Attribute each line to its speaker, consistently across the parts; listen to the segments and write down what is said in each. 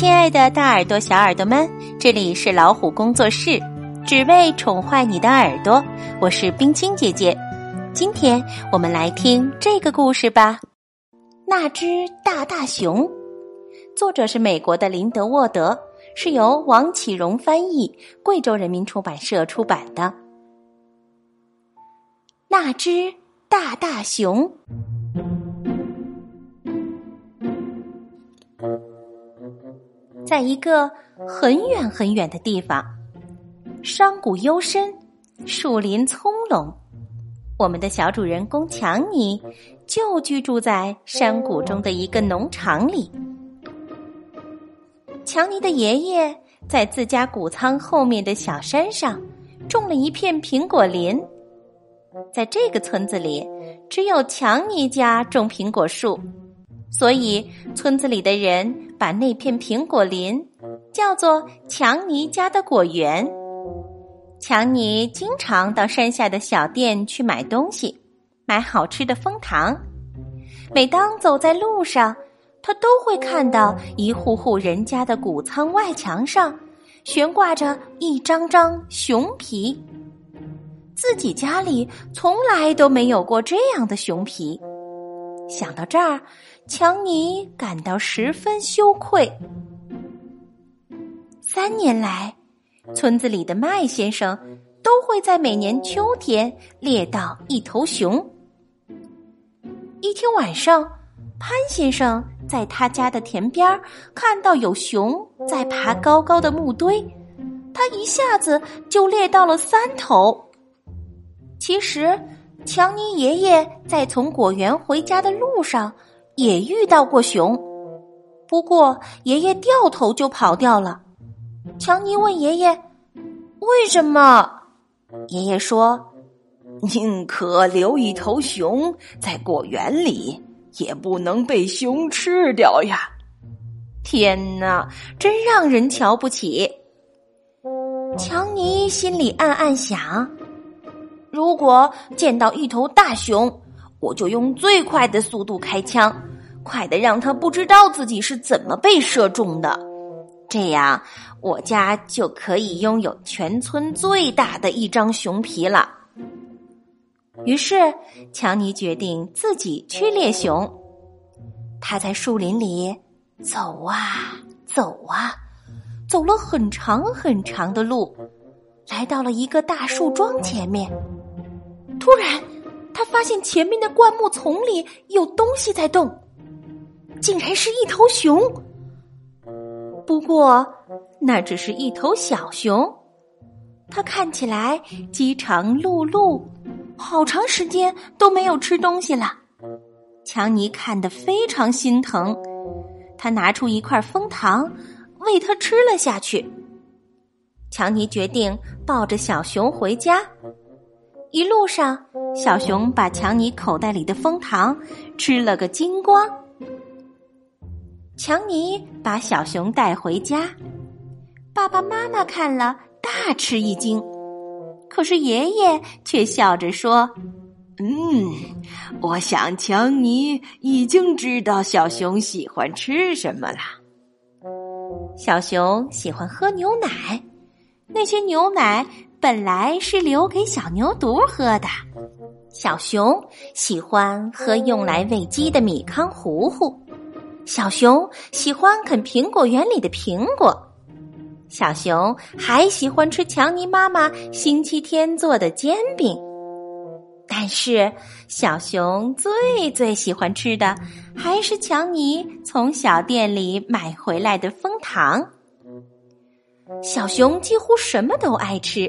Speaker 1: 亲爱的，大耳朵、小耳朵们，这里是老虎工作室，只为宠坏你的耳朵。我是冰清姐姐，今天我们来听这个故事吧。那只大大熊，作者是美国的林德沃德，是由王启荣翻译，贵州人民出版社出版的。那只大大熊。在一个很远很远的地方，山谷幽深，树林葱茏。我们的小主人公强尼就居住在山谷中的一个农场里。强尼的爷爷在自家谷仓后面的小山上种了一片苹果林。在这个村子里，只有强尼家种苹果树。所以，村子里的人把那片苹果林叫做强尼家的果园。强尼经常到山下的小店去买东西，买好吃的蜂糖。每当走在路上，他都会看到一户户人家的谷仓外墙上悬挂着一张张熊皮。自己家里从来都没有过这样的熊皮。想到这儿，强尼感到十分羞愧。三年来，村子里的麦先生都会在每年秋天猎到一头熊。一天晚上，潘先生在他家的田边看到有熊在爬高高的木堆，他一下子就猎到了三头。其实。强尼爷爷在从果园回家的路上也遇到过熊，不过爷爷掉头就跑掉了。强尼问爷爷：“为什么？”爷爷说：“
Speaker 2: 宁可留一头熊在果园里，也不能被熊吃掉呀！”
Speaker 1: 天哪，真让人瞧不起。强尼心里暗暗想。如果见到一头大熊，我就用最快的速度开枪，快的让他不知道自己是怎么被射中的。这样，我家就可以拥有全村最大的一张熊皮了。于是，强尼决定自己去猎熊。他在树林里走啊走啊，走了很长很长的路，来到了一个大树桩前面。突然，他发现前面的灌木丛里有东西在动，竟然是一头熊。不过，那只是一头小熊，它看起来饥肠辘辘，好长时间都没有吃东西了。强尼看得非常心疼，他拿出一块蜂糖喂它吃了下去。强尼决定抱着小熊回家。一路上，小熊把强尼口袋里的蜂糖吃了个精光。强尼把小熊带回家，爸爸妈妈看了大吃一惊，可是爷爷却笑着说：“
Speaker 2: 嗯，我想强尼已经知道小熊喜欢吃什么了。
Speaker 1: 小熊喜欢喝牛奶，那些牛奶。”本来是留给小牛犊喝的。小熊喜欢喝用来喂鸡的米糠糊糊，小熊喜欢啃苹果园里的苹果，小熊还喜欢吃强尼妈妈星期天做的煎饼。但是，小熊最最喜欢吃的还是强尼从小店里买回来的蜂糖。小熊几乎什么都爱吃。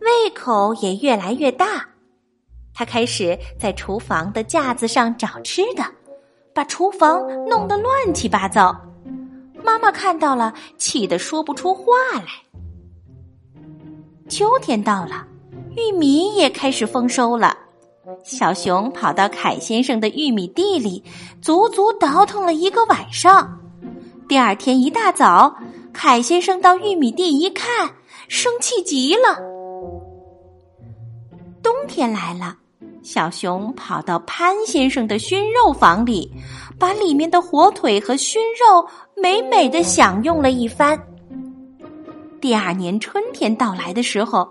Speaker 1: 胃口也越来越大，他开始在厨房的架子上找吃的，把厨房弄得乱七八糟。妈妈看到了，气得说不出话来。秋天到了，玉米也开始丰收了。小熊跑到凯先生的玉米地里，足足倒腾了一个晚上。第二天一大早，凯先生到玉米地一看，生气极了。冬天来了，小熊跑到潘先生的熏肉房里，把里面的火腿和熏肉美美的享用了一番。第二年春天到来的时候，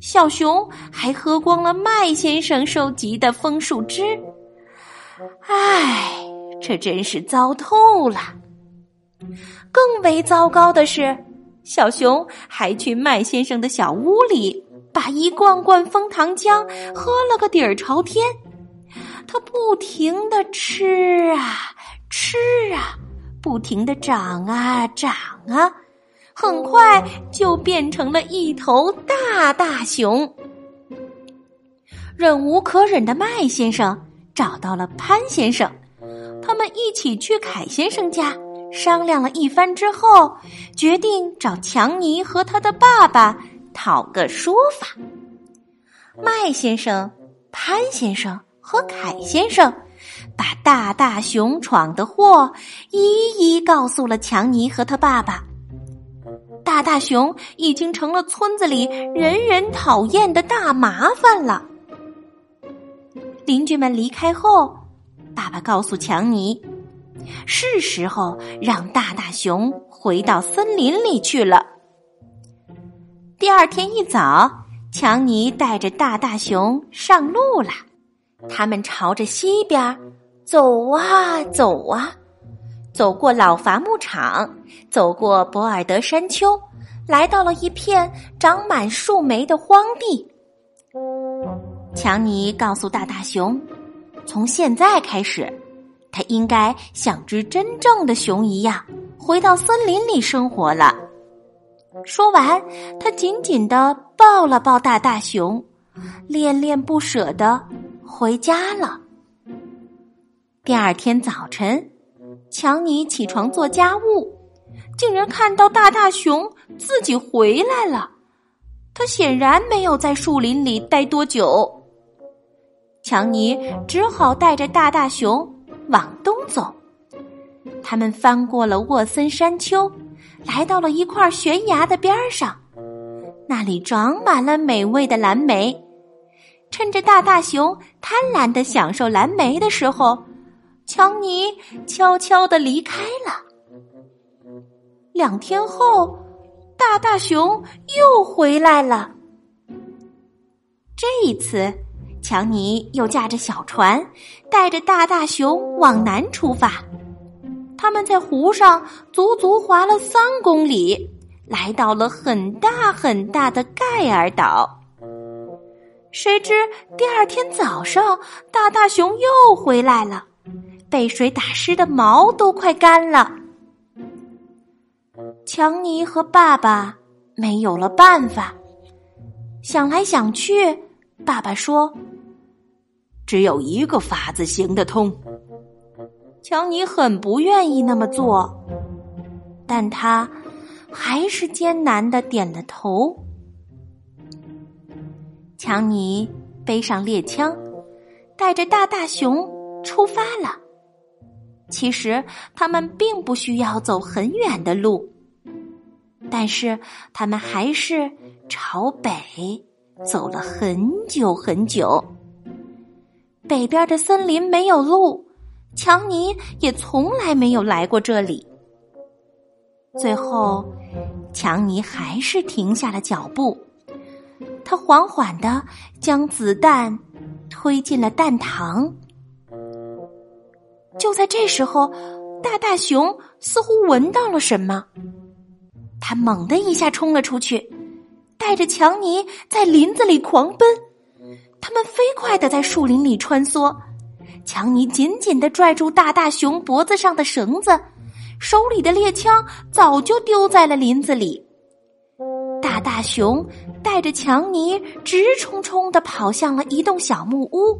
Speaker 1: 小熊还喝光了麦先生收集的枫树枝。唉，这真是糟透了！更为糟糕的是，小熊还去麦先生的小屋里。把一罐罐枫糖浆喝了个底儿朝天，他不停的吃啊吃啊，不停的长啊长啊，很快就变成了一头大大熊。忍无可忍的麦先生找到了潘先生，他们一起去凯先生家商量了一番之后，决定找强尼和他的爸爸。讨个说法。麦先生、潘先生和凯先生把大大熊闯的祸一一告诉了强尼和他爸爸。大大熊已经成了村子里人人讨厌的大麻烦了。邻居们离开后，爸爸告诉强尼，是时候让大大熊回到森林里去了。第二天一早，强尼带着大大熊上路了。他们朝着西边走啊走啊，走过老伐木场，走过博尔德山丘，来到了一片长满树莓的荒地。强尼告诉大大熊，从现在开始，他应该像只真正的熊一样，回到森林里生活了。说完，他紧紧的抱了抱大大熊，恋恋不舍的回家了。第二天早晨，强尼起床做家务，竟然看到大大熊自己回来了。他显然没有在树林里待多久。强尼只好带着大大熊往东走。他们翻过了沃森山丘。来到了一块悬崖的边上，那里长满了美味的蓝莓。趁着大大熊贪婪的享受蓝莓的时候，强尼悄悄的离开了。两天后，大大熊又回来了。这一次，强尼又驾着小船，带着大大熊往南出发。他们在湖上足足划了三公里，来到了很大很大的盖尔岛。谁知第二天早上，大大熊又回来了，被水打湿的毛都快干了。强尼和爸爸没有了办法，想来想去，爸爸说：“
Speaker 2: 只有一个法子行得通。”
Speaker 1: 强尼很不愿意那么做，但他还是艰难的点了头。强尼背上猎枪，带着大大熊出发了。其实他们并不需要走很远的路，但是他们还是朝北走了很久很久。北边的森林没有路。强尼也从来没有来过这里。最后，强尼还是停下了脚步。他缓缓的将子弹推进了弹膛。就在这时候，大大熊似乎闻到了什么，他猛地一下冲了出去，带着强尼在林子里狂奔。他们飞快的在树林里穿梭。强尼紧紧的拽住大大熊脖子上的绳子，手里的猎枪早就丢在了林子里。大大熊带着强尼直冲冲的跑向了一栋小木屋。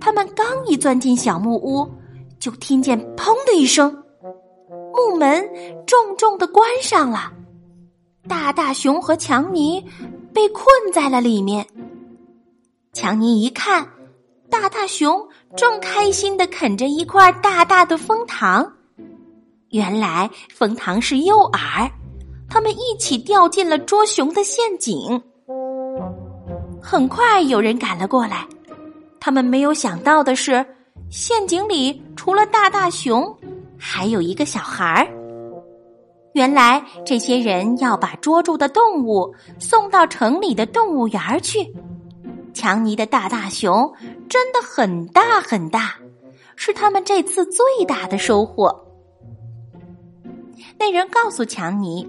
Speaker 1: 他们刚一钻进小木屋，就听见“砰”的一声，木门重重的关上了。大大熊和强尼被困在了里面。强尼一看。大大熊正开心的啃着一块大大的蜂糖，原来蜂糖是诱饵，他们一起掉进了捉熊的陷阱。很快有人赶了过来，他们没有想到的是，陷阱里除了大大熊，还有一个小孩儿。原来这些人要把捉住的动物送到城里的动物园去。强尼的大大熊真的很大很大，是他们这次最大的收获。那人告诉强尼，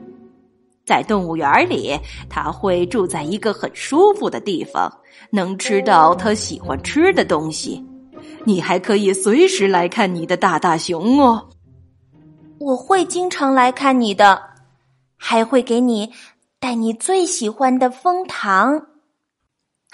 Speaker 2: 在动物园里，他会住在一个很舒服的地方，能吃到他喜欢吃的东西。你还可以随时来看你的大大熊哦。
Speaker 1: 我会经常来看你的，还会给你带你最喜欢的蜂糖。